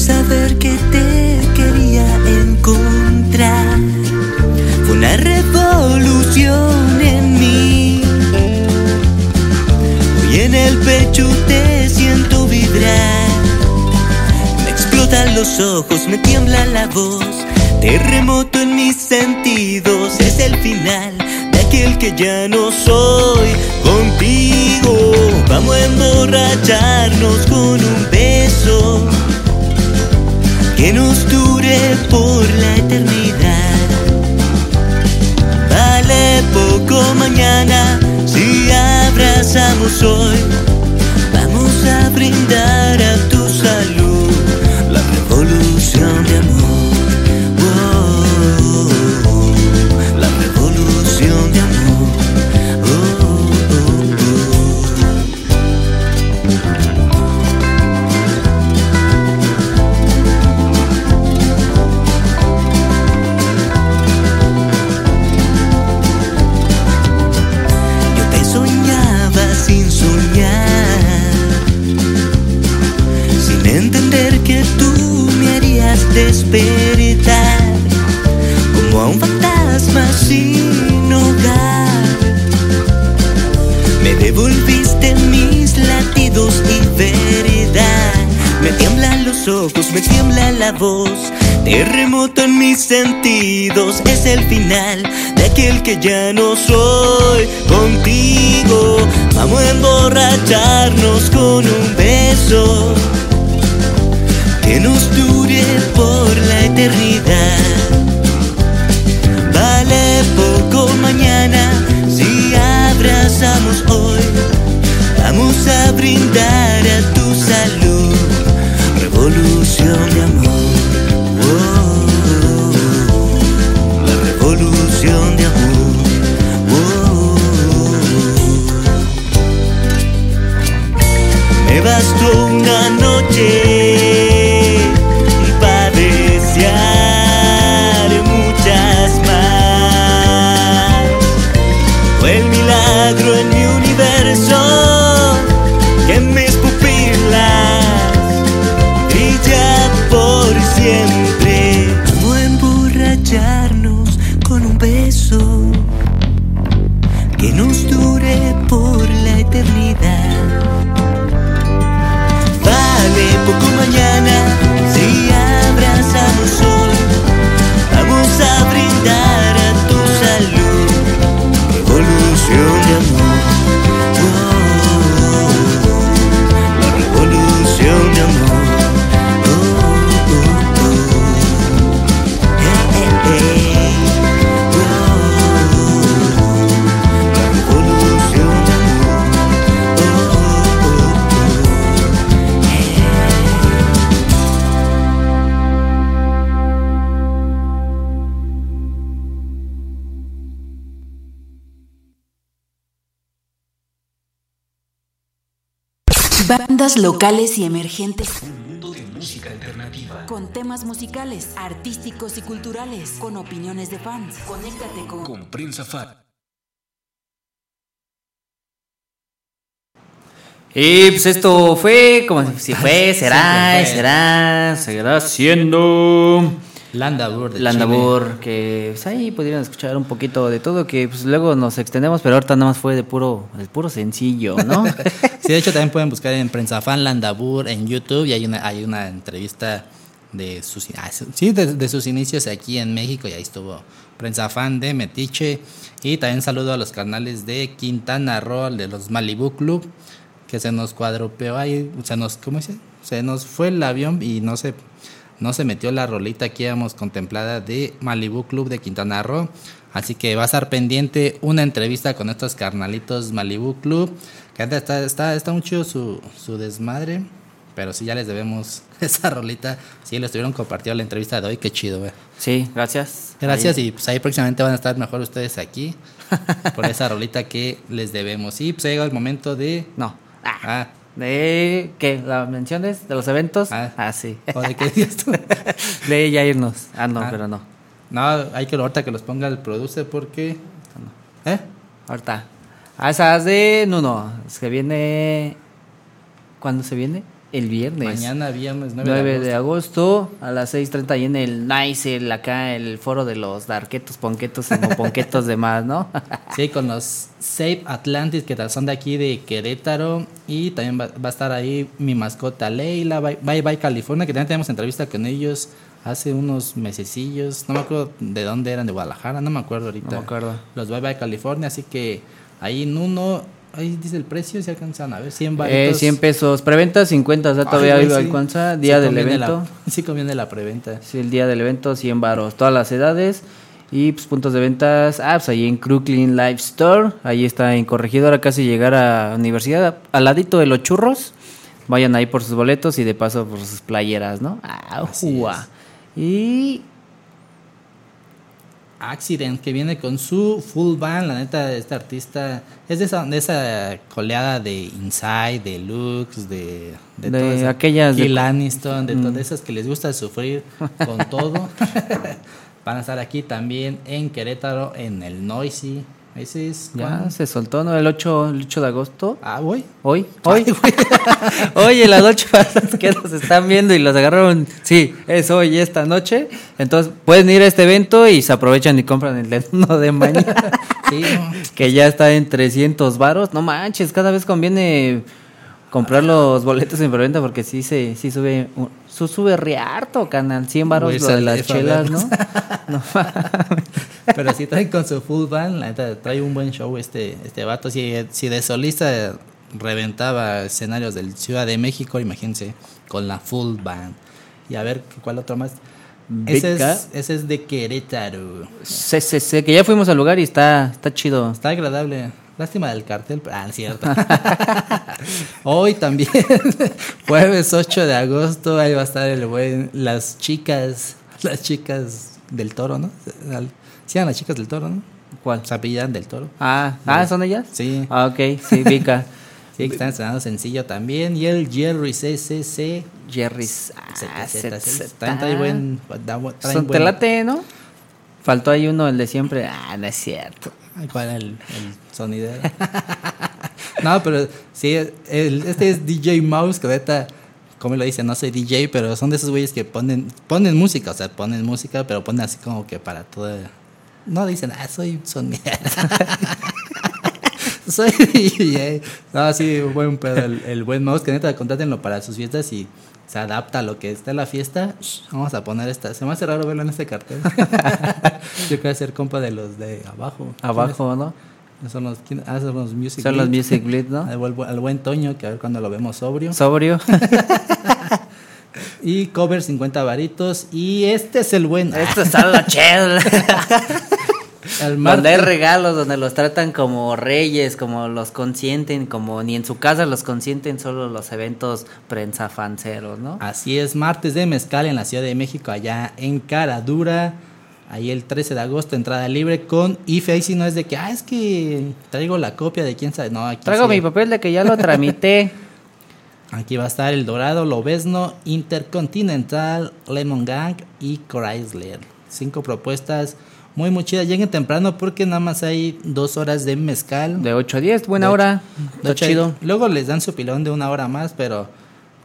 Saber que te quería encontrar. Fue una revolución en mí. Hoy en el pecho te siento vibrar. Me explotan los ojos, me tiembla la voz. Terremoto en mis sentidos, es el final de aquel que ya no soy. Contigo vamos a emborracharnos con un beso que nos dure por la eternidad. Vale poco mañana si abrazamos hoy. Vamos a brindar a tu salud la revolución de amor. Mis sentidos. Es el final de aquel que ya no soy. Contigo vamos a emborracharnos con un beso que nos dure por la eternidad. Vale poco mañana si abrazamos hoy. Vamos a brindar a tu salud, revolución de amor. Me bastó una noche Bandas locales y emergentes Mundo de música alternativa. con temas musicales, artísticos y culturales, con opiniones de fans. Conéctate con Con Prensa Fan. Y pues esto fue como si fue, será, será, seguirá siendo Landabur de Landabur, que pues ahí pudieran escuchar un poquito de todo, que pues luego nos extendemos, pero ahorita nada más fue de puro, de puro sencillo, ¿no? Sí, de hecho también pueden buscar en Prensa Fan Landabur en YouTube y hay una, hay una entrevista de sus, ah, sí, de, de sus inicios aquí en México y ahí estuvo Prensa Fan de Metiche y también saludo a los canales de Quintana Roo, de los Malibu Club, que se nos cuadropeó ahí, se nos, ¿cómo dice? Se nos fue el avión y no se, no se metió la rolita que íbamos contemplada de Malibu Club de Quintana Roo. Así que va a estar pendiente una entrevista con estos carnalitos Malibu Club. Que está, está, está muy chido su, su desmadre. Pero sí, ya les debemos esa rolita. Sí, lo estuvieron compartiendo la entrevista de hoy. Qué chido, güey. Sí, gracias. Gracias Ahí- y pues ahí próximamente van a estar mejor ustedes aquí. por esa rolita que les debemos. Y pues ha llegado el momento de... No. Ah, Ah, ¿De qué? ¿La menciones? ¿De los eventos? Ah. Ah, sí. ¿o de qué dices tú? de ya irnos. Ah, no, Ah. pero no. No, hay que ahorita que los ponga el produce porque... ¿Eh? Ahorita. Ah, esas de Nuno. Es que viene. ¿Cuándo se viene? El viernes. Mañana, viernes 9, 9 de de agosto. a las 6.30 ahí en el Nice, el, acá el foro de los darquetos, ponquetos y moponquetos demás, ¿no? Sí, con los Save Atlantis que son de aquí de Querétaro. Y también va, va a estar ahí mi mascota Leila, Bye Bye, Bye California, que también tenemos entrevista con ellos hace unos mesecillos. No me acuerdo de dónde eran, de Guadalajara, no me acuerdo ahorita. No me acuerdo. Los Bye Bye California, así que ahí en uno, ahí dice el precio, si alcanzan a ver, 100 Eh, varitos. 100 pesos. Preventa 50, o sea, todavía Ay, sí. alcanza. Sí Día del la- evento. sí conviene la preventa. Sí, el día del evento, 100 varos. Todas las edades. Y pues puntos de ventas, ah, pues ahí en Crooklyn Live Store. Ahí está en Corregidora, casi llegar a Universidad. Al ladito de los churros. Vayan ahí por sus boletos y de paso por sus playeras, ¿no? Ah. Y Accident, que viene con su full band. La neta, este artista es de esa, de esa coleada de Inside, de Lux, de, De todas esas- aquellas de- Kill Aniston, de Mm. todas esas que les gusta sufrir con todo. Van a estar aquí también en Querétaro, en el Noisy. Ese es. Ya ¿cuándo? se soltó, ¿no? El 8, el 8 de agosto. Ah, voy. Hoy, hoy. Oye, las ocho horas que nos están viendo y los agarraron. Sí, es hoy, esta noche. Entonces pueden ir a este evento y se aprovechan y compran el de uno de mañana. Sí, no. que ya está en 300 varos. No manches, cada vez conviene comprar los boletos en preventa porque sí se sí sube un- su sube re harto, canal. 100 varos Voy a lo de las chelas, ¿no? no. Pero si trae con su full band, la neta, trae un buen show este, este vato. Si, si de solista reventaba escenarios del Ciudad de México, imagínense, con la full band. Y a ver, ¿cuál otro más? Ese es, ese es de Querétaro. Sí, sí, sí, que ya fuimos al lugar y está, está chido. Está agradable. Lástima del cartel, ah, es cierto. Hoy también, jueves 8 de agosto, ahí va a estar el buen, las chicas, las chicas del toro, ¿no? Sí, eran las chicas del toro, ¿no? ¿Cuál? Se apellidan del toro. Ah, ah, ¿son ellas? Sí. Ah, ok, sí, Vika. Sí, que están estrenando sencillo también. Y el Jerry CCC. Sí, También buen. Son telate, ¿no? Faltó ahí uno, el de siempre. Ah, no es cierto. ¿Cuál el, el sonidero? no, pero sí, el- este es DJ Mouse, que ahorita, como lo dice, no soy DJ, pero son de esos güeyes que ponen, ponen música, o sea, ponen música, pero ponen así como que para todo. No dicen, ah, soy sonidero. soy DJ. No, sí, buen pedo, el, buen Mouse, que neta, contrátenlo para sus fiestas y se adapta a lo que está en la fiesta. Shh, Vamos a poner esta. Se me hace raro verlo en este cartel. Yo quiero ser compa de los de abajo. Abajo, ¿no? Son los. Ah, son los Music Son los. Music Bleed, ¿no? Al, buen- al buen Toño, que a ver cuando lo vemos sobrio. Sobrio. y cover 50 varitos. Y este es el buen. Esto está lo chido. El Donde hay regalos, donde los tratan como reyes, como los consienten, como ni en su casa los consienten, solo los eventos prensa fanceros, ¿no? Así es, martes de mezcal en la Ciudad de México, allá en Caradura. Ahí el 13 de agosto, entrada libre con IFE. Ahí sí no es de que, ah, es que traigo la copia de quién sabe. No, aquí Traigo sí. mi papel de que ya lo tramité. Aquí va a estar el Dorado, Lobesno, Intercontinental, Lemon Gang y Chrysler. Cinco propuestas muy, muy chidas. Lleguen temprano porque nada más hay dos horas de mezcal. De 8 a 10, buena De hora. De Está chido. Luego les dan su pilón de una hora más, pero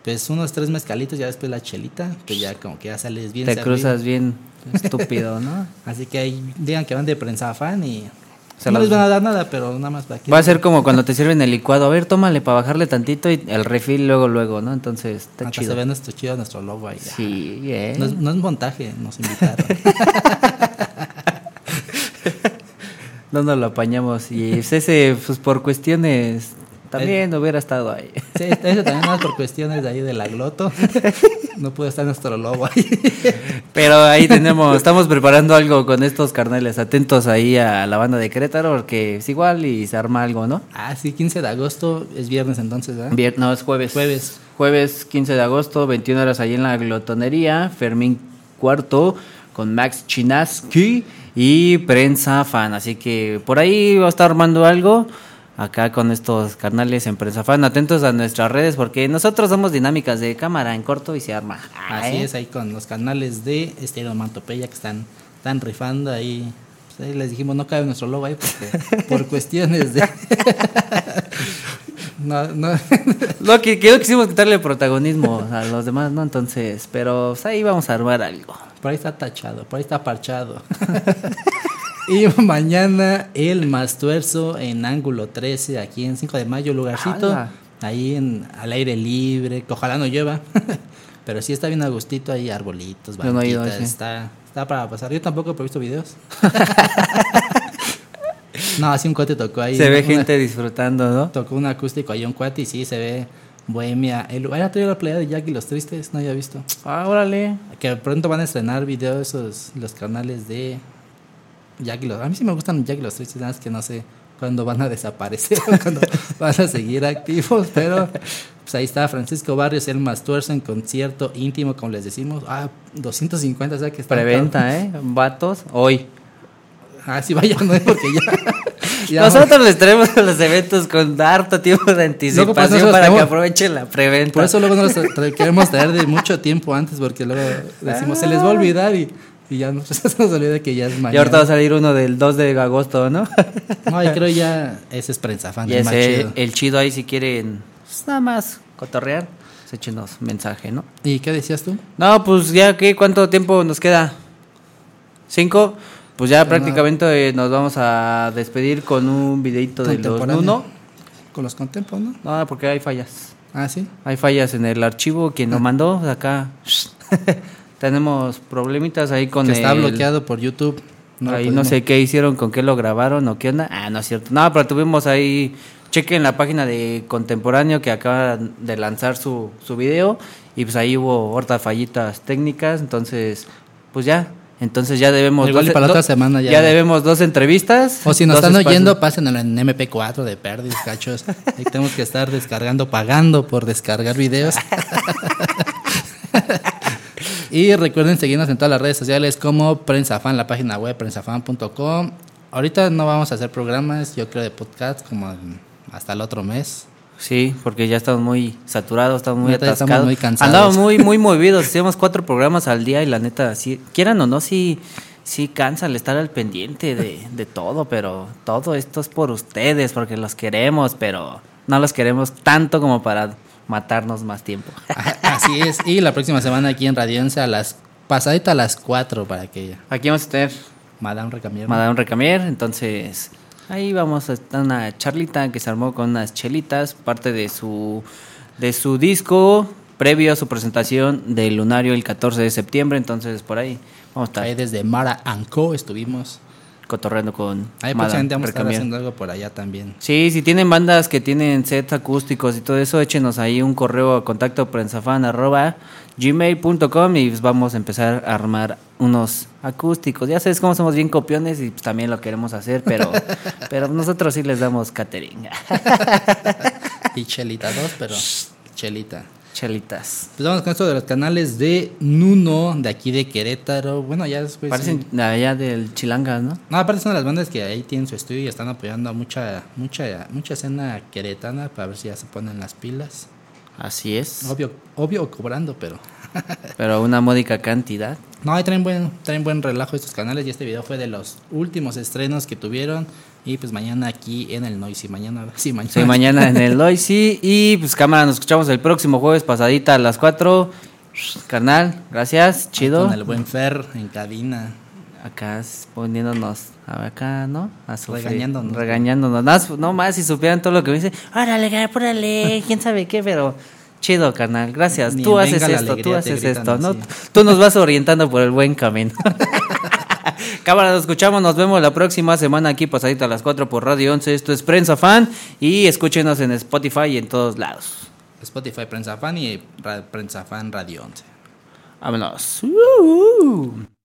pues unos tres mezcalitos, ya después la chelita, que ya como que ya sales bien Te servido. cruzas bien estúpido, ¿no? Así que ahí digan que van de prensa fan y Se no les van a dar nada, pero nada más para que... Va a ser como cuando te sirven el licuado. A ver, tómale para bajarle tantito y el refil luego, luego, ¿no? Entonces, está Hasta chido. se ve nuestro chido, nuestro logo ahí. Sí, eh. No es, no es montaje, nos invitaron. No nos lo apañamos. Y ese, pues por cuestiones, también hubiera estado ahí. Sí, eso también es por cuestiones de ahí de la gloto. No puede estar nuestro logo ahí. Pero ahí tenemos, estamos preparando algo con estos carnales. Atentos ahí a la banda de Querétaro, porque es igual y se arma algo, ¿no? Ah, sí, 15 de agosto es viernes entonces, ¿verdad? Vier- no, es jueves. Jueves. Jueves 15 de agosto, 21 horas ahí en la glotonería. Fermín Cuarto con Max Chinaski y Prensa Fan. Así que por ahí va a estar armando algo. Acá con estos carnales en Prensa Fan. Atentos a nuestras redes porque nosotros somos dinámicas de cámara en corto y se arma. Así ¿Eh? es, ahí con los canales de Estéreo Mantopeya que están, están rifando ahí. Pues ahí les dijimos, no cabe nuestro logo ahí porque por cuestiones de... no, no. Lo que, que no quisimos quitarle protagonismo a los demás, ¿no? Entonces, pero pues, ahí vamos a armar algo. Por ahí está tachado, por ahí está parchado. y mañana el Mastuerzo en ángulo 13, aquí en 5 de mayo, lugarcito. ¡Hala! Ahí en, al aire libre, que ojalá no llueva. Pero sí está bien a gustito, hay arbolitos, Yo no ido, banquitas, sí. está, está para pasar. Yo tampoco he visto videos. no, así un cuate tocó ahí. Se ve una- gente disfrutando, ¿no? Tocó un acústico ahí un cuate y sí, se ve bohemia. El lugar era la playa de Jack y los Tristes, no había visto. Ah, órale. Que pronto van a estrenar videos esos, los canales de Jack y los... A mí sí me gustan Jack y los Tristes, nada más que no sé cuándo van a desaparecer o cuándo van a seguir activos, pero pues ahí está Francisco Barrios, el Mastuerzo en concierto íntimo, como les decimos. Ah, 250, o sea que está... Preventa, ¿eh? Vatos, hoy. Ah, sí, vayan, ¿no? porque ya... Nosotros les traemos los eventos con harto tiempo de anticipación para que aprovechen la preventa. Por eso luego nos queremos traer de mucho tiempo antes, porque luego decimos, se les va a olvidar y Y ya nos, se nos olvida que ya es mañana. Y ahorita va a salir uno del 2 de agosto, ¿no? No, y creo ya ese es prensa fan. y el más ese, chido. el chido ahí si quieren pues, nada más cotorrear, pues échenos mensaje, ¿no? ¿Y qué decías tú? No, pues ya, ¿qué? ¿Cuánto tiempo nos queda? ¿Cinco? Pues ya prácticamente nos vamos a despedir con un videito de los. Nuno. Con los contempos, ¿no? No, porque hay fallas. Ah, sí. Hay fallas en el archivo. Quien lo mandó, acá. Tenemos problemitas ahí con que está el- bloqueado por YouTube. lo ahí no sé qué hicieron, con qué lo grabaron o qué onda. Ah, no es cierto. No, pero tuvimos ahí. Chequen la página de Contemporáneo que acaba de lanzar su, su video. Y pues ahí hubo horta fallitas técnicas. Entonces, pues ya. Entonces ya debemos. Igual y para la otra semana ya. debemos dos entrevistas. O si nos dos están espacios. oyendo, pásenlo en MP4 de Perdis, cachos. Ahí tenemos que estar descargando, pagando por descargar videos. y recuerden seguirnos en todas las redes sociales como PrensaFan, la página web prensafan.com. Ahorita no vamos a hacer programas, yo creo, de podcast como hasta el otro mes. Sí, porque ya estamos muy saturados, estamos muy ya estamos atascados. muy cansados. Andamos muy, muy movidos. Hacíamos cuatro programas al día y la neta, sí, quieran o no, sí, sí cansa el estar al pendiente de, de todo, pero todo esto es por ustedes, porque los queremos, pero no los queremos tanto como para matarnos más tiempo. Así es. Y la próxima semana aquí en Radianza a las pasadita a las 4 para que Aquí vamos a tener Madame Recamier. Madame Recamier, entonces ahí vamos a estar una charlita que se armó con unas chelitas, parte de su de su disco previo a su presentación del Lunario el 14 de septiembre, entonces por ahí vamos a estar Ahí desde Mara Anco estuvimos. cotorreando con Ahí próximamente vamos a estar haciendo algo por allá también. Sí, si tienen bandas que tienen sets acústicos y todo eso, échenos ahí un correo a contacto prensafan arroba gmail.com y pues vamos a empezar a armar unos acústicos. Ya sabes cómo somos bien copiones y pues también lo queremos hacer, pero, pero nosotros sí les damos catering. Y Chelita 2, pero Chelita. Chelitas. Pues vamos con esto de los canales de Nuno, de aquí de Querétaro. Bueno, ya después. Parecen de allá del Chilangas, ¿no? No, aparte son las bandas que ahí tienen su estudio y están apoyando a mucha, mucha, mucha escena queretana para ver si ya se ponen las pilas. Así es. Obvio, obvio cobrando, pero. Pero una módica cantidad. No, ahí traen buen, traen buen relajo estos canales y este video fue de los últimos estrenos que tuvieron. Y pues mañana aquí en el Noisy. Mañana, sí, mañana. Sí, mañana en el Loisy. Y pues cámara, nos escuchamos el próximo jueves pasadita a las 4. Carnal, gracias, chido. Con el buen Fer en cabina. Acá poniéndonos acá, ¿no? A sufrir, Regañándonos. Regañándonos. No, no más si supieran todo lo que me dicen. Órale, apúrale, quién sabe qué, pero chido, carnal. Gracias. Ni tú haces esto, tú haces esto, ¿no? así. Tú nos vas orientando por el buen camino. Cámara, nos escuchamos, nos vemos la próxima semana aquí pasadita a las 4 por Radio 11. Esto es Prensa Fan y escúchenos en Spotify y en todos lados. Spotify Prensa Fan y Prensa Fan Radio 11. Vámonos. Uh.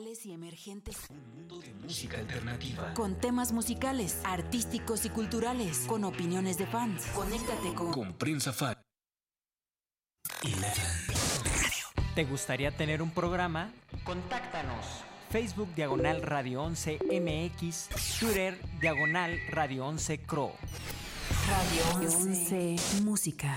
Locales y emergentes. Música alternativa. Con temas musicales, artísticos y culturales. Con opiniones de fans. Conéctate con. Con prensa fan. ¿Te gustaría tener un programa? Contáctanos. Facebook Diagonal Radio 11 MX, Twitter Diagonal Radio 11 Cro. Radio 11 Música.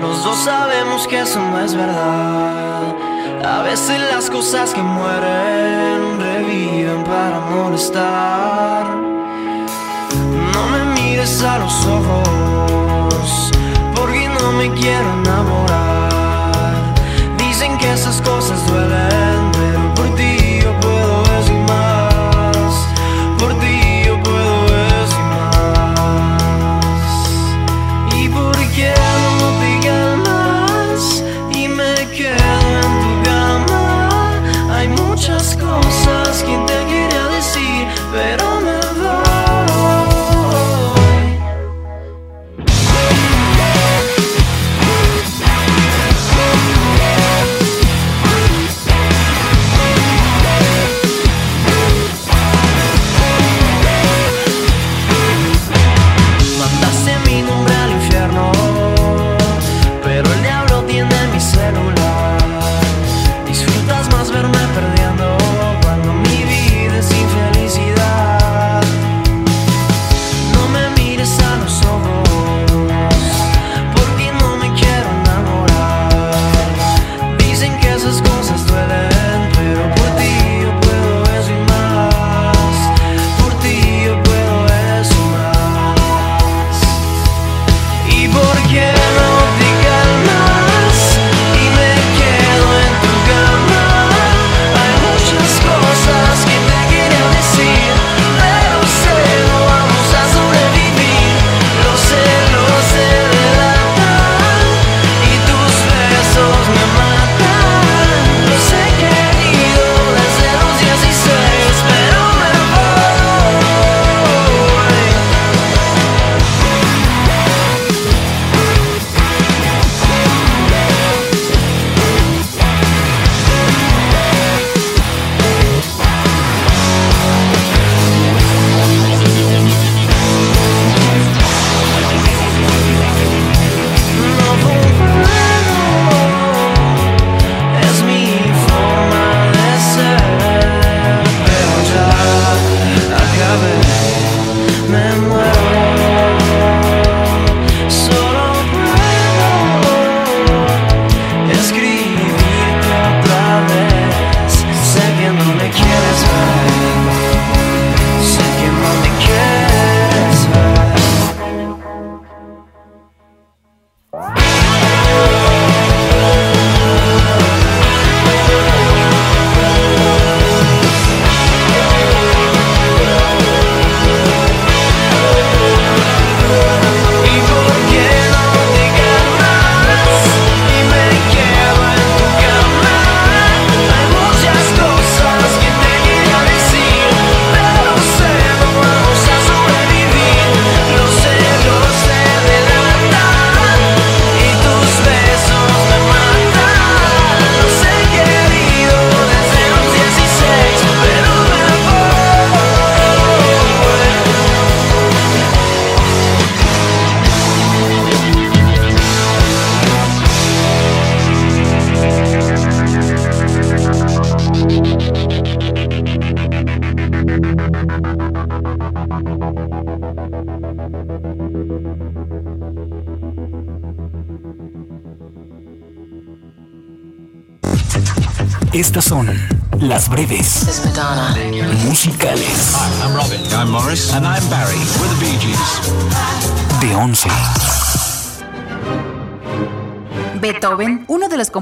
Los dos sabemos que eso no es verdad. A veces las cosas que mueren reviven para molestar. No me mires a los ojos, porque no me quiero enamorar. Dicen que esas cosas duelen,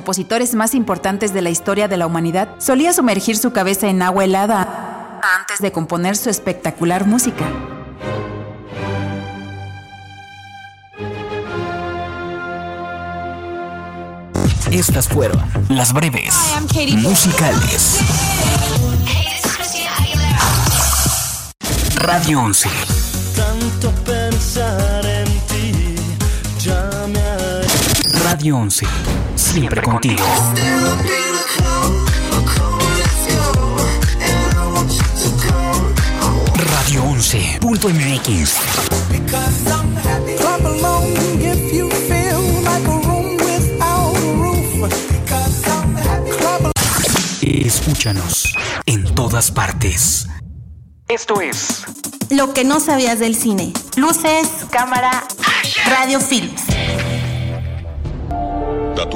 compositores más importantes de la historia de la humanidad, solía sumergir su cabeza en agua helada antes de componer su espectacular música. Estas fueron las breves musicales. Radio 11. Tanto pensar en ti ya me ha Radio 11. Siempre contigo. Radio 11.mx. Clap along if you feel like a room without a roof. Clap Escúchanos en todas partes. Esto es Lo que no sabías del cine. Luces, cámara, radio films.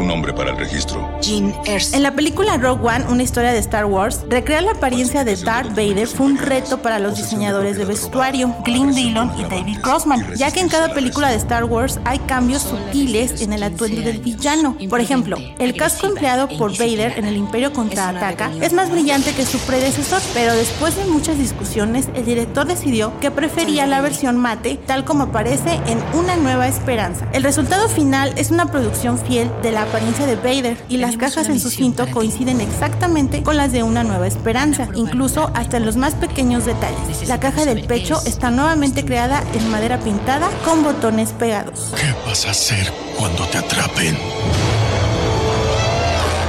Nombre para el registro. Jean En la película Rogue One, una historia de Star Wars, recrear la apariencia de Darth Vader fue un reto para los diseñadores de vestuario, Glenn Dillon y David Crossman, ya que en cada película de Star Wars hay cambios sutiles en el atuendo del villano. Por ejemplo, el casco empleado por Vader en el Imperio contraataca es más brillante que su predecesor, pero después de muchas discusiones, el director decidió que prefería la versión mate, tal como aparece en Una Nueva Esperanza. El resultado final es una producción fiel de la apariencia de Vader y las cajas en su cinto coinciden exactamente con las de Una Nueva Esperanza, incluso hasta en los más pequeños detalles. La caja del pecho está nuevamente creada en madera pintada con botones pegados. ¿Qué vas a hacer cuando te atrapen?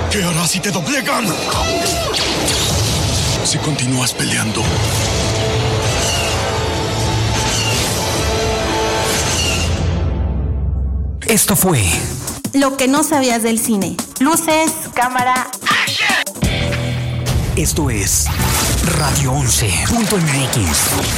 ¿Qué harás si te doblegan? Si continúas peleando. Esto fue Lo que no sabías del cine. Luces, cámara, Esto es Radio 11.mx.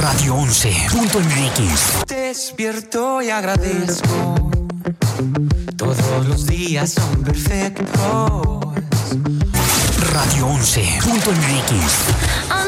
Radio 11.mx. Despierto y agradezco. Todos los días son perfectos. Radio 11.mx.